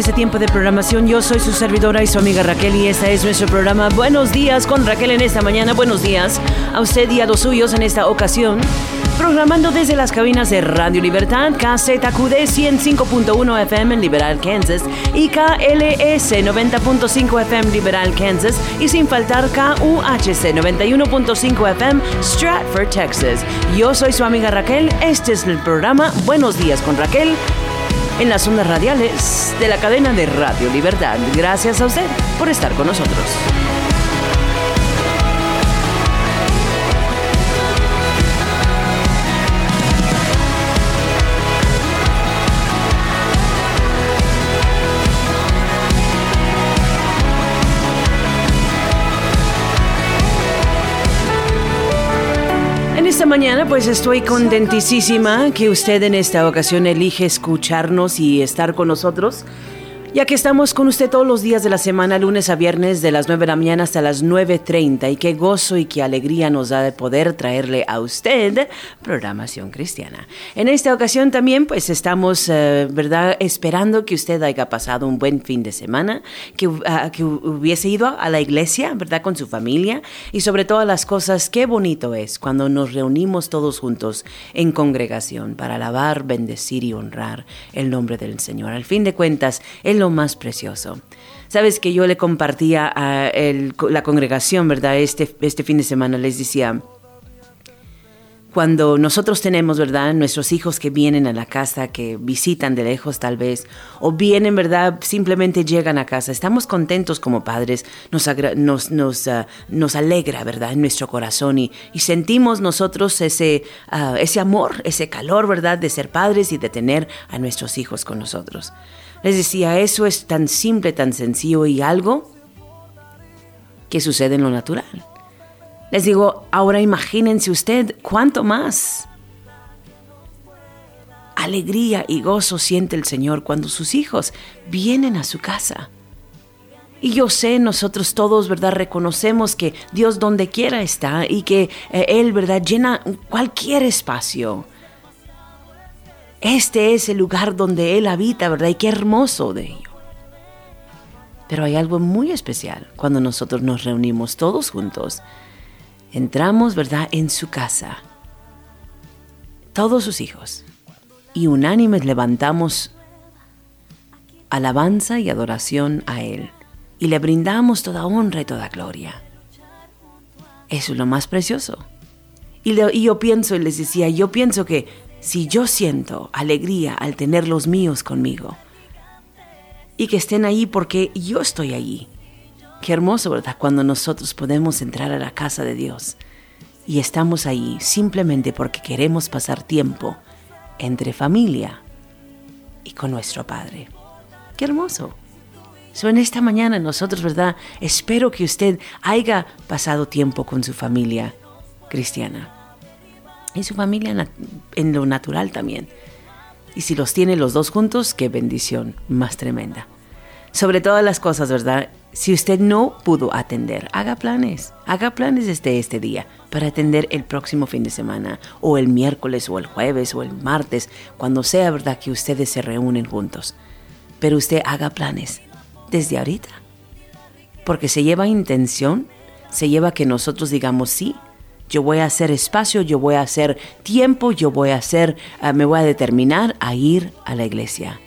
Este tiempo de programación. Yo soy su servidora y su amiga Raquel y este es nuestro programa Buenos días con Raquel en esta mañana. Buenos días a usted y a los suyos en esta ocasión. Programando desde las cabinas de Radio Libertad, KZQD 105.1 FM en Liberal, Kansas y KLS 90.5 FM Liberal, Kansas y sin faltar KUHC 91.5 FM Stratford, Texas. Yo soy su amiga Raquel. Este es el programa Buenos días con Raquel en las ondas radiales de la cadena de Radio Libertad. Gracias a usted por estar con nosotros. Esta mañana pues estoy contentísima que usted en esta ocasión elige escucharnos y estar con nosotros ya que estamos con usted todos los días de la semana, lunes a viernes, de las 9 de la mañana hasta las 9.30. Y qué gozo y qué alegría nos da de poder traerle a usted programación cristiana. En esta ocasión también, pues estamos, eh, ¿verdad?, esperando que usted haya pasado un buen fin de semana, que, que hubiese ido a la iglesia, ¿verdad?, con su familia. Y sobre todas las cosas, qué bonito es cuando nos reunimos todos juntos en congregación para alabar, bendecir y honrar el nombre del Señor. Al fin de cuentas, el lo más precioso. Sabes que yo le compartía a la congregación, ¿verdad? Este, este fin de semana les decía, cuando nosotros tenemos, ¿verdad? Nuestros hijos que vienen a la casa, que visitan de lejos tal vez, o vienen, ¿verdad? Simplemente llegan a casa. Estamos contentos como padres, nos, ah, alegra, ¿verdad? En nuestro corazón y, y sentimos nosotros ese, ah, ese amor, ese calor, ¿verdad? De ser padres y de tener a nuestros hijos con nosotros. Les decía, eso es tan simple, tan sencillo y algo que sucede en lo natural. Les digo, ahora imagínense usted cuánto más alegría y gozo siente el Señor cuando sus hijos vienen a su casa. Y yo sé, nosotros todos, ¿verdad? Reconocemos que Dios donde quiera está y que eh, Él, ¿verdad? Llena cualquier espacio. Este es el lugar donde Él habita, ¿verdad? Y qué hermoso de ello. Pero hay algo muy especial cuando nosotros nos reunimos todos juntos. Entramos, ¿verdad?, en su casa. Todos sus hijos. Y unánimes levantamos alabanza y adoración a Él. Y le brindamos toda honra y toda gloria. Eso es lo más precioso. Y, yo pienso, y les decía, yo pienso que si yo siento alegría al tener los míos conmigo y que estén ahí porque yo estoy allí. Qué hermoso, ¿verdad? Cuando nosotros podemos entrar a la casa de Dios y estamos ahí simplemente porque queremos pasar tiempo entre familia y con nuestro Padre. Qué hermoso. So, en esta mañana nosotros, ¿verdad? Espero que usted haya pasado tiempo con su familia cristiana y su familia en lo natural también. Y si los tiene los dos juntos, qué bendición más tremenda. sobre todas las cosas, ¿verdad? Si usted no pudo atender, haga planes, haga planes desde este día para atender el próximo fin de semana, o el miércoles, o el jueves, o el martes, cuando sea verdad que ustedes se reúnen juntos. Pero usted haga planes desde ahorita, porque se lleva intención, se lleva que nosotros digamos sí. Yo voy a hacer espacio, yo voy a hacer tiempo, yo voy a hacer, ah, me voy a determinar a ir a la iglesia.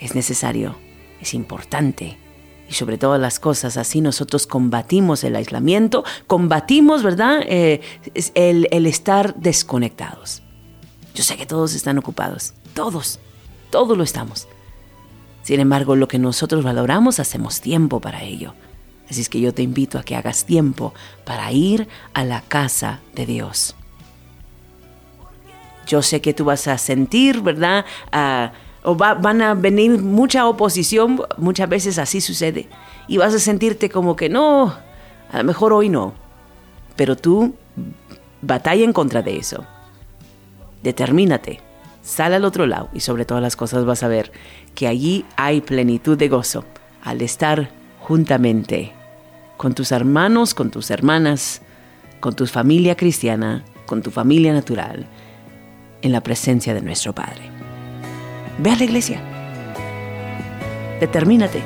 Es necesario, es importante y sobre todas las cosas, así nosotros combatimos el aislamiento, combatimos, ¿verdad?, eh, el, el estar desconectados. Yo sé que todos están ocupados, todos, todos lo estamos. Sin embargo, lo que nosotros valoramos, hacemos tiempo para ello. Así es que yo te invito a que hagas tiempo para ir a la casa de Dios. Yo sé que tú vas a sentir, ¿verdad? Ah, o van a venir mucha oposición, muchas veces así sucede. Y vas a sentirte como que no, a lo mejor hoy no. Pero tú batalla en contra de eso. Determínate, sal al otro lado y sobre todas las cosas vas a ver que allí hay plenitud de gozo al estar juntamente con tus hermanos, con tus hermanas, con tu familia cristiana, con tu familia natural, en la presencia de nuestro Padre. Ve a la iglesia. Determínate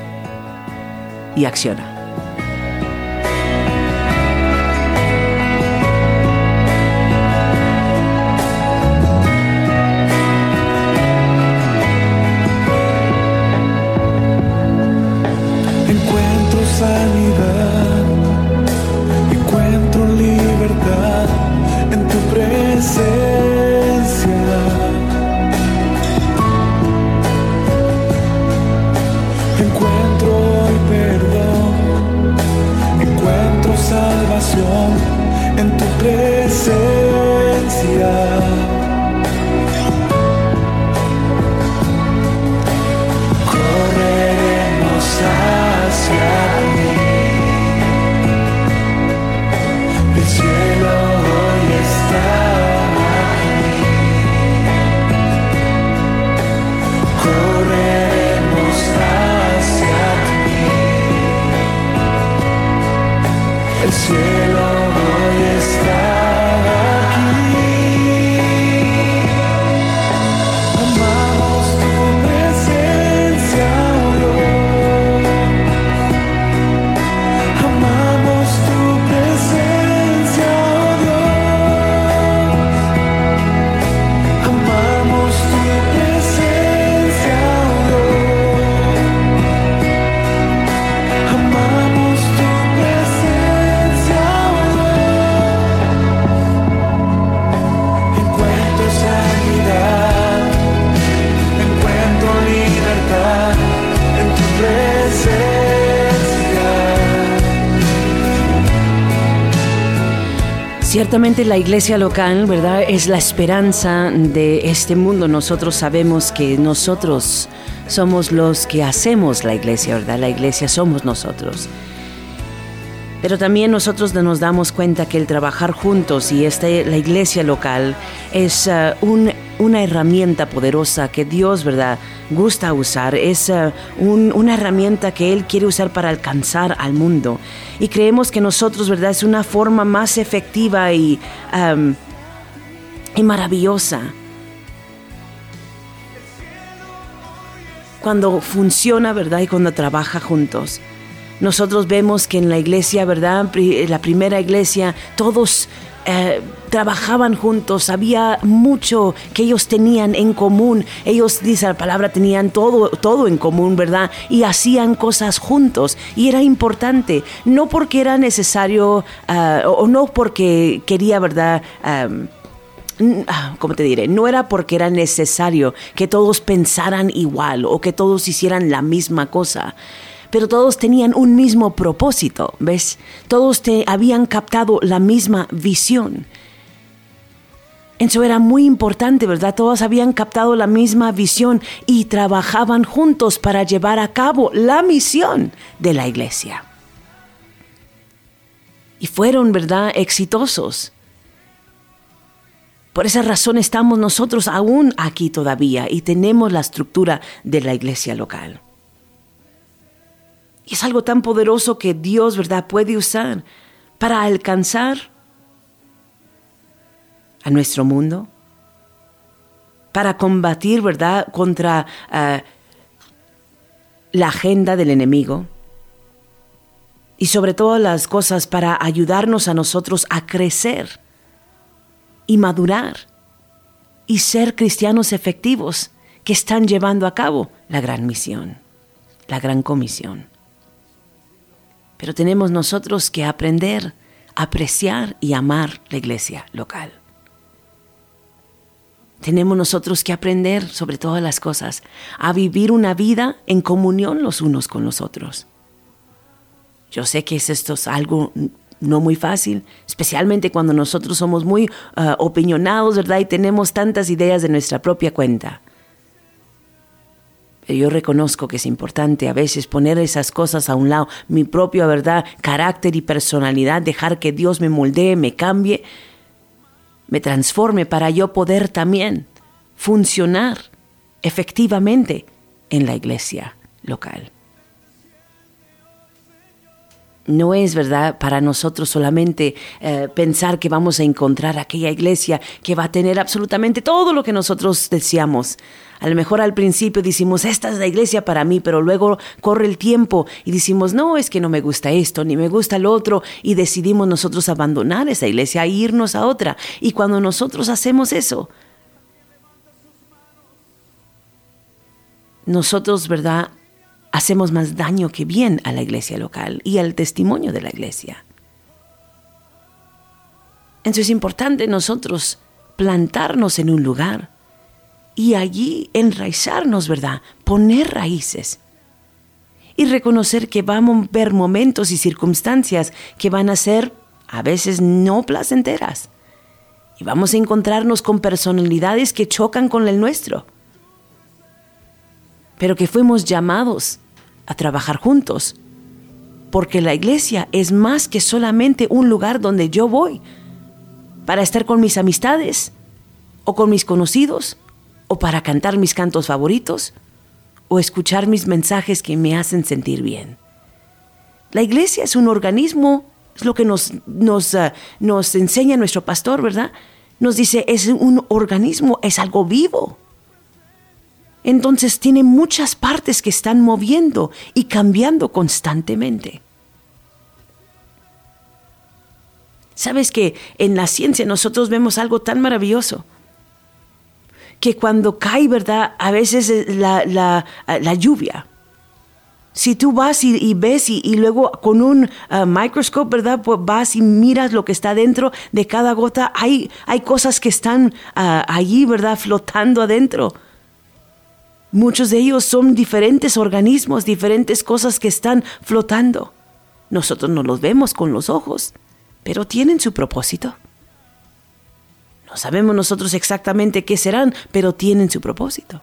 y acciona. Ciertamente la iglesia local, ¿verdad? Es la esperanza de este mundo. Nosotros sabemos que nosotros somos los que hacemos la iglesia, ¿verdad? La iglesia somos nosotros. Pero también nosotros nos damos cuenta que el trabajar juntos y la iglesia local es uh, un una herramienta poderosa que Dios, ¿verdad?, gusta usar. Es eh, una herramienta que Él quiere usar para alcanzar al mundo. Y creemos que nosotros, ¿verdad?, es una forma más efectiva y, y maravillosa. Cuando funciona, ¿verdad?, y cuando trabaja juntos. Nosotros vemos que en la iglesia, ¿verdad? La primera iglesia, todos eh, trabajaban juntos, había mucho que ellos tenían en común. Ellos, dice la palabra, tenían todo, todo en común, ¿verdad? Y hacían cosas juntos. Y era importante, no porque era necesario ah, o no porque quería, ¿verdad? Ah, ¿cómo te diré? No era porque era necesario que todos pensaran igual o que todos hicieran la misma cosa pero todos tenían un mismo propósito, ¿ves? Todos te habían captado la misma visión. Eso era muy importante, ¿verdad? Todos habían captado la misma visión y trabajaban juntos para llevar a cabo la misión de la iglesia. Y fueron, ¿verdad?, exitosos. Por esa razón estamos nosotros aún aquí todavía y tenemos la estructura de la iglesia local. Y es algo tan poderoso que Dios, ¿verdad?, puede usar para alcanzar a nuestro mundo, para combatir, ¿verdad?, contra eh, la agenda del enemigo y sobre todas las cosas para ayudarnos a nosotros a crecer y madurar y ser cristianos efectivos que están llevando a cabo la gran misión, la gran comisión. Pero tenemos nosotros que aprender, apreciar y amar la iglesia local. Tenemos nosotros que aprender sobre todas las cosas a vivir una vida en comunión los unos con los otros. Yo sé que esto es algo no muy fácil, especialmente cuando nosotros somos muy uh, opinionados, ¿verdad? Y tenemos tantas ideas de nuestra propia cuenta. Pero yo reconozco que es importante a veces poner esas cosas a un lado, mi propia verdad, carácter y personalidad, dejar que Dios me moldee, me cambie, me transforme para yo poder también funcionar efectivamente en la iglesia local no es verdad para nosotros solamente eh, pensar que vamos a encontrar aquella iglesia que va a tener absolutamente todo lo que nosotros deseamos. A lo mejor al principio decimos, esta es la iglesia para mí, pero luego corre el tiempo y decimos, no, es que no me gusta esto, ni me gusta lo otro, y decidimos nosotros abandonar esa iglesia e irnos a otra. Y cuando nosotros hacemos eso, nosotros, ¿verdad? Hacemos más daño que bien a la iglesia local y al testimonio de la iglesia. Entonces es importante nosotros plantarnos en un lugar y allí enraizarnos, ¿verdad? Poner raíces y reconocer que vamos a ver momentos y circunstancias que van a ser a veces no placenteras. Y vamos a encontrarnos con personalidades que chocan con el nuestro. Pero que fuimos llamados a trabajar juntos. Porque la iglesia es más que solamente un lugar donde yo voy para estar con mis amistades o con mis conocidos o para cantar mis cantos favoritos o escuchar mis mensajes que me hacen sentir bien. La iglesia es un organismo, es lo que nos, nos, ah, nos enseña nuestro pastor, ¿verdad? Nos dice, es un organismo, es algo vivo entonces tiene muchas partes que están moviendo y cambiando constantemente. Sabes que en la ciencia nosotros vemos algo tan maravilloso que cuando cae, ¿verdad? A veces eh, la, la, lluvia. Si tú vas y, ves y, luego con un uh, microscope, ¿verdad? Pues vas y miras lo que está dentro de cada gota, hay, hay cosas que están uh, allí, ¿verdad? Flotando adentro. Muchos de ellos son diferentes organismos, diferentes cosas que están flotando. Nosotros no los vemos con los ojos, pero tienen su propósito. No sabemos nosotros exactamente qué serán, pero tienen su propósito.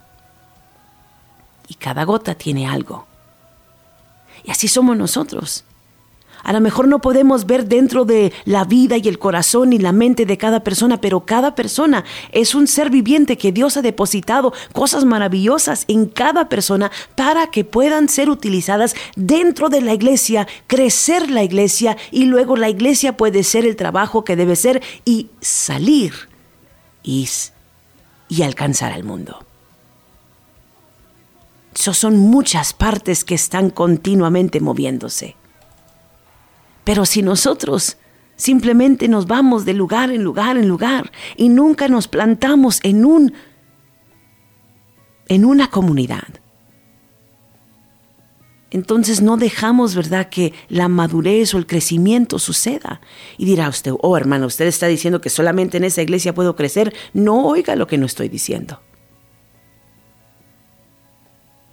Y cada gota tiene algo. Y así somos nosotros. A lo mejor no podemos ver dentro de la vida y el corazón y la mente de cada persona, pero cada persona es un ser viviente que Dios ha depositado cosas maravillosas en cada persona para que puedan ser utilizadas dentro de la iglesia, crecer la iglesia y luego la iglesia puede ser el trabajo que debe ser y salir y, y alcanzar al mundo. Eso son muchas partes que están continuamente moviéndose. Pero si nosotros simplemente nos vamos de lugar en lugar en lugar y nunca nos plantamos en un en una comunidad. Entonces no dejamos, ¿verdad?, que la madurez o el crecimiento suceda. Y dirá usted, oh hermano, usted está diciendo que solamente en esa iglesia puedo crecer. No oiga lo que no estoy diciendo.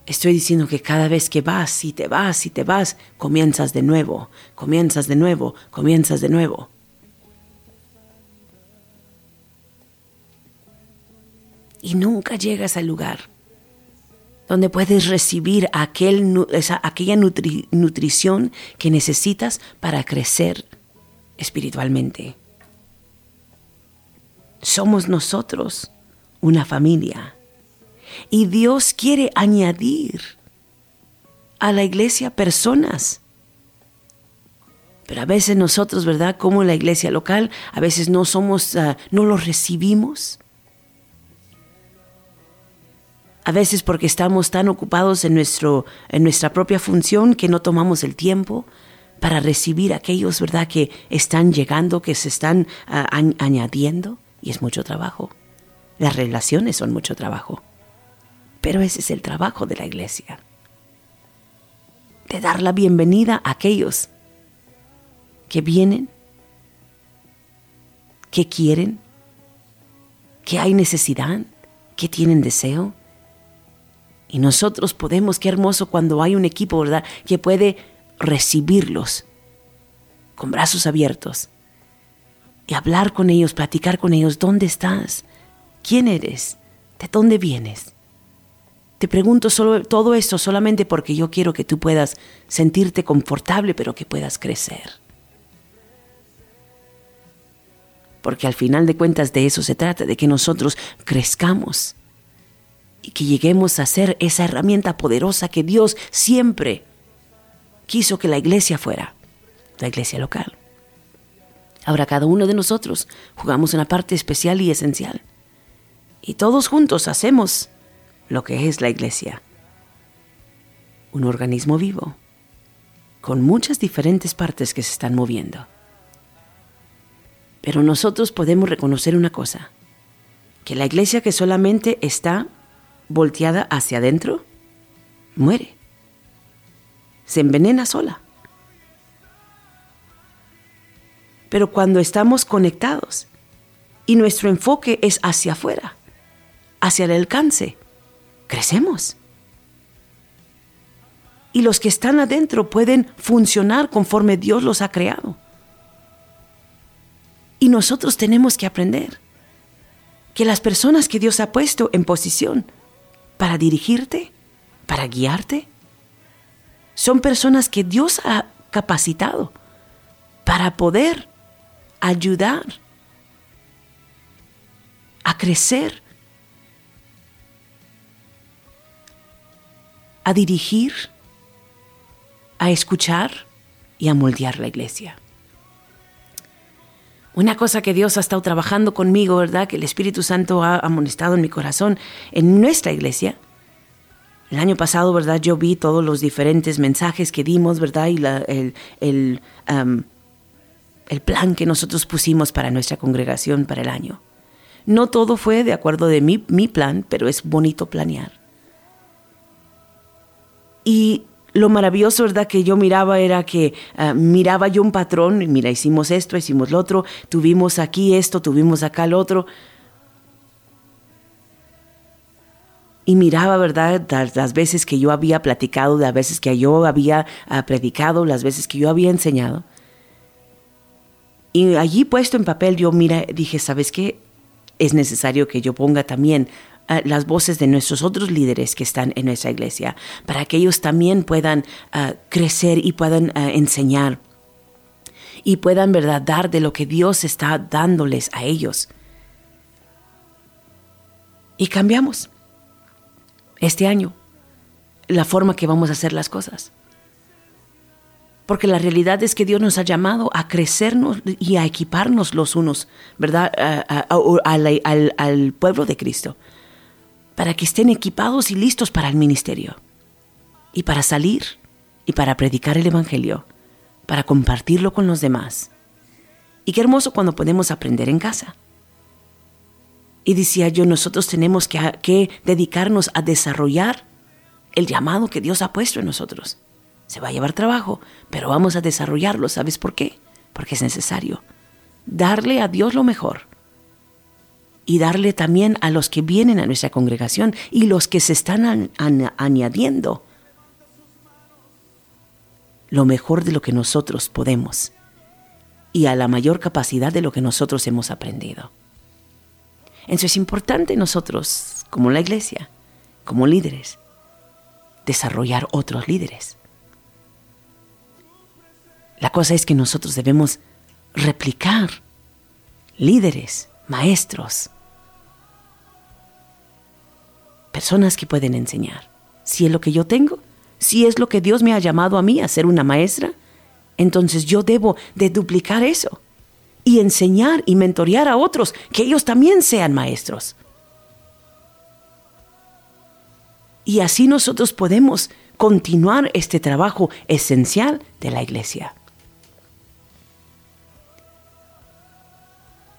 Estoy diciendo que cada vez que vas y te vas y te vas, comienzas de nuevo, comienzas de nuevo, comienzas de nuevo. Y nunca llegas al lugar donde puedes recibir aquella nutrición que necesitas para crecer espiritualmente. Somos nosotros una familia y Dios quiere añadir a la iglesia personas. Pero a veces nosotros, ¿verdad? Como la iglesia local, a veces no somos, ah, no los recibimos. A veces porque estamos tan ocupados en, nuestro, en nuestra propia función que no tomamos el tiempo para recibir a aquellos, ¿verdad?, que están llegando, que se están ah, añadiendo. Y es mucho trabajo. Las relaciones son mucho trabajo. Pero ese es el trabajo de la iglesia. De dar la bienvenida a aquellos que vienen, que quieren, que hay necesidad, que tienen deseo. Y nosotros podemos, qué hermoso cuando hay un equipo, ¿verdad?, que puede recibirlos con brazos abiertos y hablar con ellos, platicar con ellos, ¿dónde estás? ¿Quién eres? ¿De dónde vienes? Te pregunto solo, todo esto solamente porque yo quiero que tú puedas sentirte confortable, pero que puedas crecer. Porque al final de cuentas de eso se trata, de que nosotros crezcamos y que lleguemos a ser esa herramienta poderosa que Dios siempre quiso que la iglesia fuera, la iglesia local. Ahora cada uno de nosotros jugamos una parte especial y esencial. Y todos juntos hacemos lo que es la iglesia. Un organismo vivo, con muchas diferentes partes que se están moviendo. Pero nosotros podemos reconocer una cosa, que la iglesia que solamente está volteada hacia adentro, muere. Se envenena sola. Pero cuando estamos conectados y nuestro enfoque es hacia afuera, hacia el alcance, crecemos. Y los que están adentro pueden funcionar conforme Dios los ha creado. Y nosotros tenemos que aprender que las personas que Dios ha puesto en posición para dirigirte, para guiarte, son personas que Dios ha capacitado para poder ayudar a crecer a dirigir, a escuchar y a moldear la iglesia. Una cosa que Dios ha estado trabajando conmigo, ¿verdad? Que el Espíritu Santo ha amonestado en mi corazón, en nuestra iglesia. El año pasado, ¿verdad? Yo vi todos los diferentes mensajes que dimos, ¿verdad? Y el, el, el plan que nosotros pusimos para nuestra congregación para el año. No todo fue de acuerdo de mi, mi plan, pero es bonito planear. Y lo maravilloso, ¿verdad? Que yo miraba era que ah, miraba yo un patrón, y mira, hicimos esto, hicimos lo otro, tuvimos aquí esto, tuvimos acá lo otro. Y miraba, ¿verdad? Las, veces que yo había platicado, las veces que yo había ah, predicado, las veces que yo había enseñado. Y allí puesto en papel, yo mira, dije, ¿sabes qué? Es necesario que yo ponga también las voces de nuestros otros líderes que están en nuestra iglesia, para que ellos también puedan ah, crecer y puedan ah, enseñar y puedan verdad dar de lo que Dios está dándoles a ellos. Y cambiamos este año la forma que vamos a hacer las cosas. Porque la realidad es que Dios nos ha llamado a crecernos y a equiparnos los unos, ¿verdad? al pueblo de Cristo para que estén equipados y listos para el ministerio, y para salir, y para predicar el Evangelio, para compartirlo con los demás. Y qué hermoso cuando podemos aprender en casa. Y decía yo, nosotros tenemos que, dedicarnos a desarrollar el llamado que Dios ha puesto en nosotros. Se va a llevar trabajo, pero vamos a desarrollarlo. ¿Sabes por qué? Porque es necesario. Darle a Dios lo mejor y darle también a los que vienen a nuestra congregación y los que se están añadiendo lo mejor de lo que nosotros podemos y a la mayor capacidad de lo que nosotros hemos aprendido. Entonces es importante nosotros, como la iglesia, como líderes, desarrollar otros líderes. La cosa es que nosotros debemos replicar líderes, maestros, personas que pueden enseñar. Si es lo que yo tengo, Si es lo que Dios me ha llamado a mí a ser una maestra, entonces yo debo de duplicar eso y enseñar y mentorear a otros que ellos también sean maestros. Y así nosotros podemos continuar este trabajo esencial de la iglesia.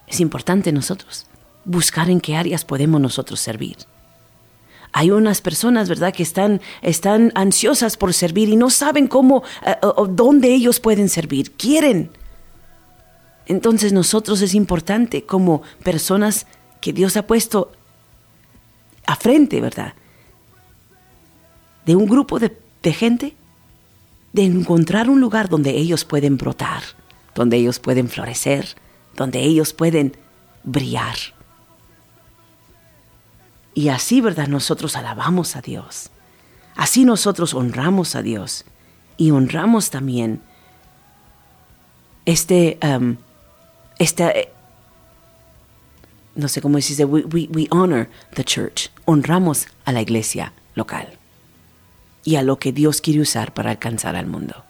Es importante nosotros buscar en qué áreas podemos nosotros servir. Hay unas personas, ¿verdad?, que están, están ansiosas por servir y no saben cómo eh, o dónde ellos pueden servir. Quieren. Entonces nosotros es importante como personas que Dios ha puesto a frente, ¿verdad? De un grupo de, de gente, de encontrar un lugar donde ellos pueden brotar, donde ellos pueden florecer, donde ellos pueden brillar. Y así, ¿verdad? Nosotros alabamos a Dios. Así nosotros honramos a Dios. Y honramos también este, este no sé cómo decirse, we, we, we honor the church. Honramos a la iglesia local y a lo que Dios quiere usar para alcanzar al mundo.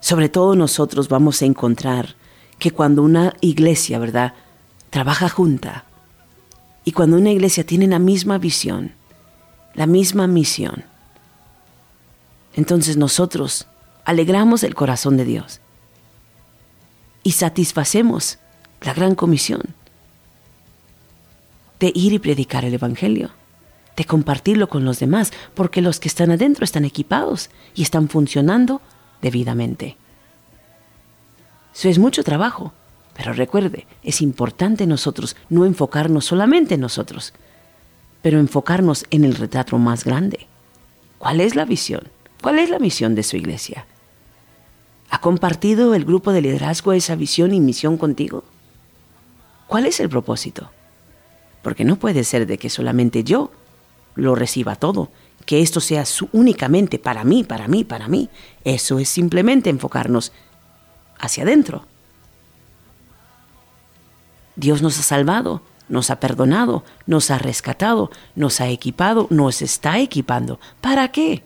Sobre todo nosotros vamos a encontrar que cuando una iglesia, ¿verdad?, trabaja junta y cuando una iglesia tiene la misma visión, la misma misión, entonces nosotros alegramos el corazón de Dios y satisfacemos la gran comisión de ir y predicar el Evangelio, de compartirlo con los demás, porque los que están adentro están equipados y están funcionando debidamente. Eso es mucho trabajo, pero recuerde, es importante nosotros no enfocarnos solamente en nosotros, pero enfocarnos en el retrato más grande. ¿Cuál es la visión? ¿Cuál es la misión de su iglesia? ¿Ha compartido el grupo de liderazgo esa visión y misión contigo? ¿Cuál es el propósito? Porque no puede ser de que solamente yo lo reciba todo que esto sea únicamente para mí, para mí, para mí. Eso es simplemente enfocarnos hacia adentro. Dios nos ha salvado, nos ha perdonado, nos ha rescatado, nos ha equipado, nos está equipando. ¿Para qué?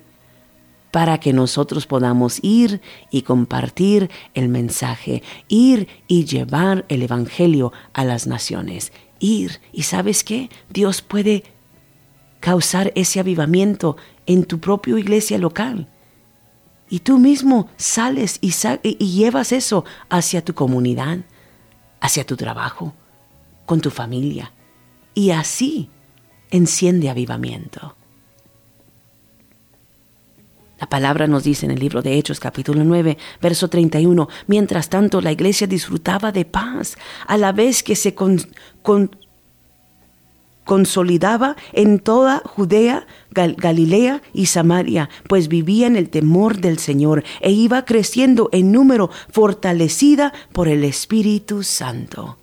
Para que nosotros podamos ir y compartir el mensaje, ir y llevar el Evangelio a las naciones. Ir, y sabes qué? Dios puede causar ese avivamiento en tu propia iglesia local. Y tú mismo sales y, y, llevas eso hacia tu comunidad, hacia tu trabajo, con tu familia. Y así enciende avivamiento. La palabra nos dice en el libro de Hechos capítulo 9, verso 31, mientras tanto la iglesia disfrutaba de paz a la vez que se con, consolidaba en toda Judea, Galilea y Samaria, pues vivía en el temor del Señor e iba creciendo en número, fortalecida por el Espíritu Santo.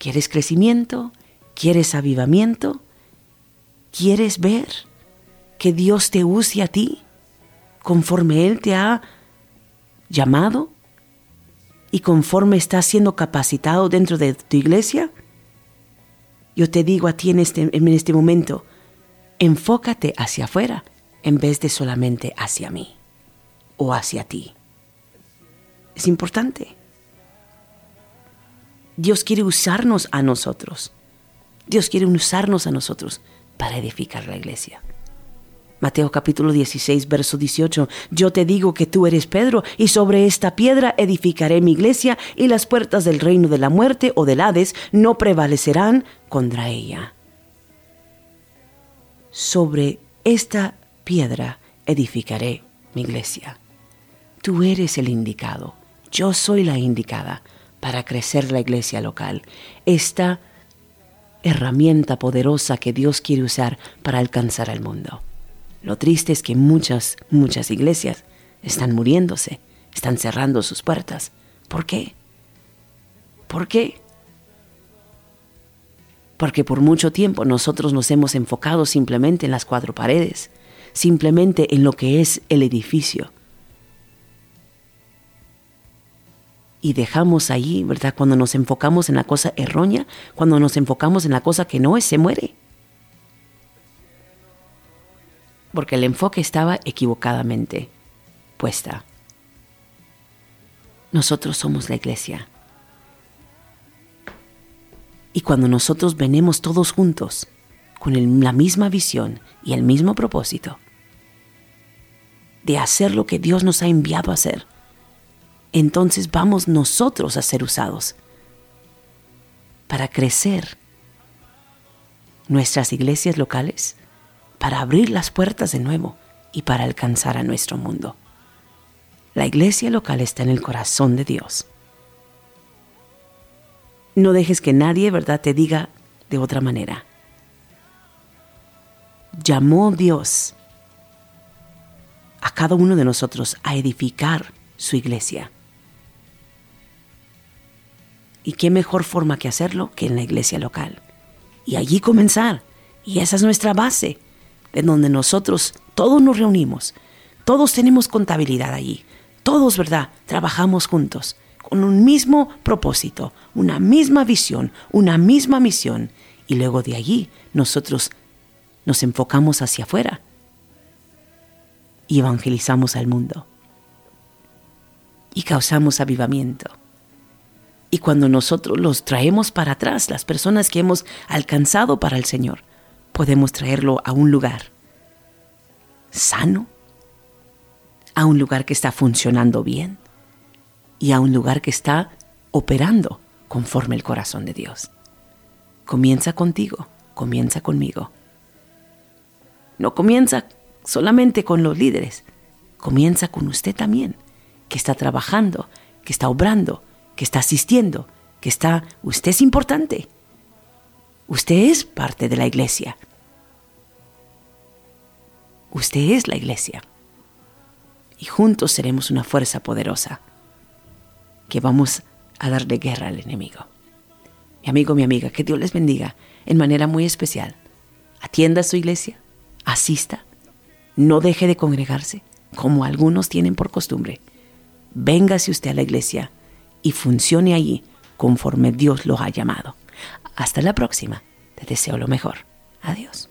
¿Quieres crecimiento? ¿Quieres avivamiento? ¿Quieres ver que Dios te use a ti conforme Él te ha llamado y conforme estás siendo capacitado dentro de tu iglesia? Yo te digo a ti en este, en este momento, enfócate hacia afuera en vez de solamente hacia mí o hacia ti. Es importante. Dios quiere usarnos a nosotros. Dios quiere usarnos a nosotros para edificar la iglesia. Mateo capítulo 16, verso 18. Yo te digo que tú eres Pedro, y sobre esta piedra edificaré mi iglesia, y las puertas del reino de la muerte o del Hades no prevalecerán contra ella. Sobre esta piedra edificaré mi iglesia. Tú eres el indicado, yo soy la indicada para crecer la iglesia local. Esta herramienta poderosa que Dios quiere usar para alcanzar al mundo. Lo triste es que muchas, muchas iglesias están muriéndose, están cerrando sus puertas. ¿Por qué? ¿Por qué? Porque por mucho tiempo nosotros nos hemos enfocado simplemente en las cuatro paredes, simplemente en lo que es el edificio. Y dejamos ahí, ¿verdad? Cuando nos enfocamos en la cosa errónea, cuando nos enfocamos en la cosa que no es, se muere. porque el enfoque estaba equivocadamente puesta. Nosotros somos la iglesia. Y cuando nosotros venimos todos juntos, con la misma visión y el mismo propósito, de hacer lo que Dios nos ha enviado a hacer, entonces vamos nosotros a ser usados para crecer nuestras iglesias locales, para abrir las puertas de nuevo y para alcanzar a nuestro mundo. La iglesia local está en el corazón de Dios. No dejes que nadie, ¿verdad?, te diga de otra manera. Llamó Dios a cada uno de nosotros a edificar su iglesia. ¿Y qué mejor forma que hacerlo que en la iglesia local? Y allí comenzar. Y esa es nuestra base, de donde nosotros todos nos reunimos. Todos tenemos contabilidad allí. Todos, ¿verdad? Trabajamos juntos con un mismo propósito, una misma visión, una misma misión. Y luego de allí nosotros nos enfocamos hacia afuera y evangelizamos al mundo. Y causamos avivamiento. Y cuando nosotros los traemos para atrás, las personas que hemos alcanzado para el Señor, podemos traerlo a un lugar sano, a un lugar que está funcionando bien y a un lugar que está operando conforme el corazón de Dios. Comienza contigo, comienza conmigo. No comienza solamente con los líderes, comienza con usted también, que está trabajando, que está obrando, que está asistiendo, que está, usted es importante. Usted es parte de la iglesia. Usted es la iglesia. Y juntos seremos una fuerza poderosa que vamos a darle guerra al enemigo. Mi amigo, mi amiga, que Dios les bendiga en manera muy especial. Atienda a su iglesia, asista, no deje de congregarse, como algunos tienen por costumbre. Véngase usted a la iglesia y funcione allí conforme Dios lo ha llamado. Hasta la próxima. Te deseo lo mejor. Adiós.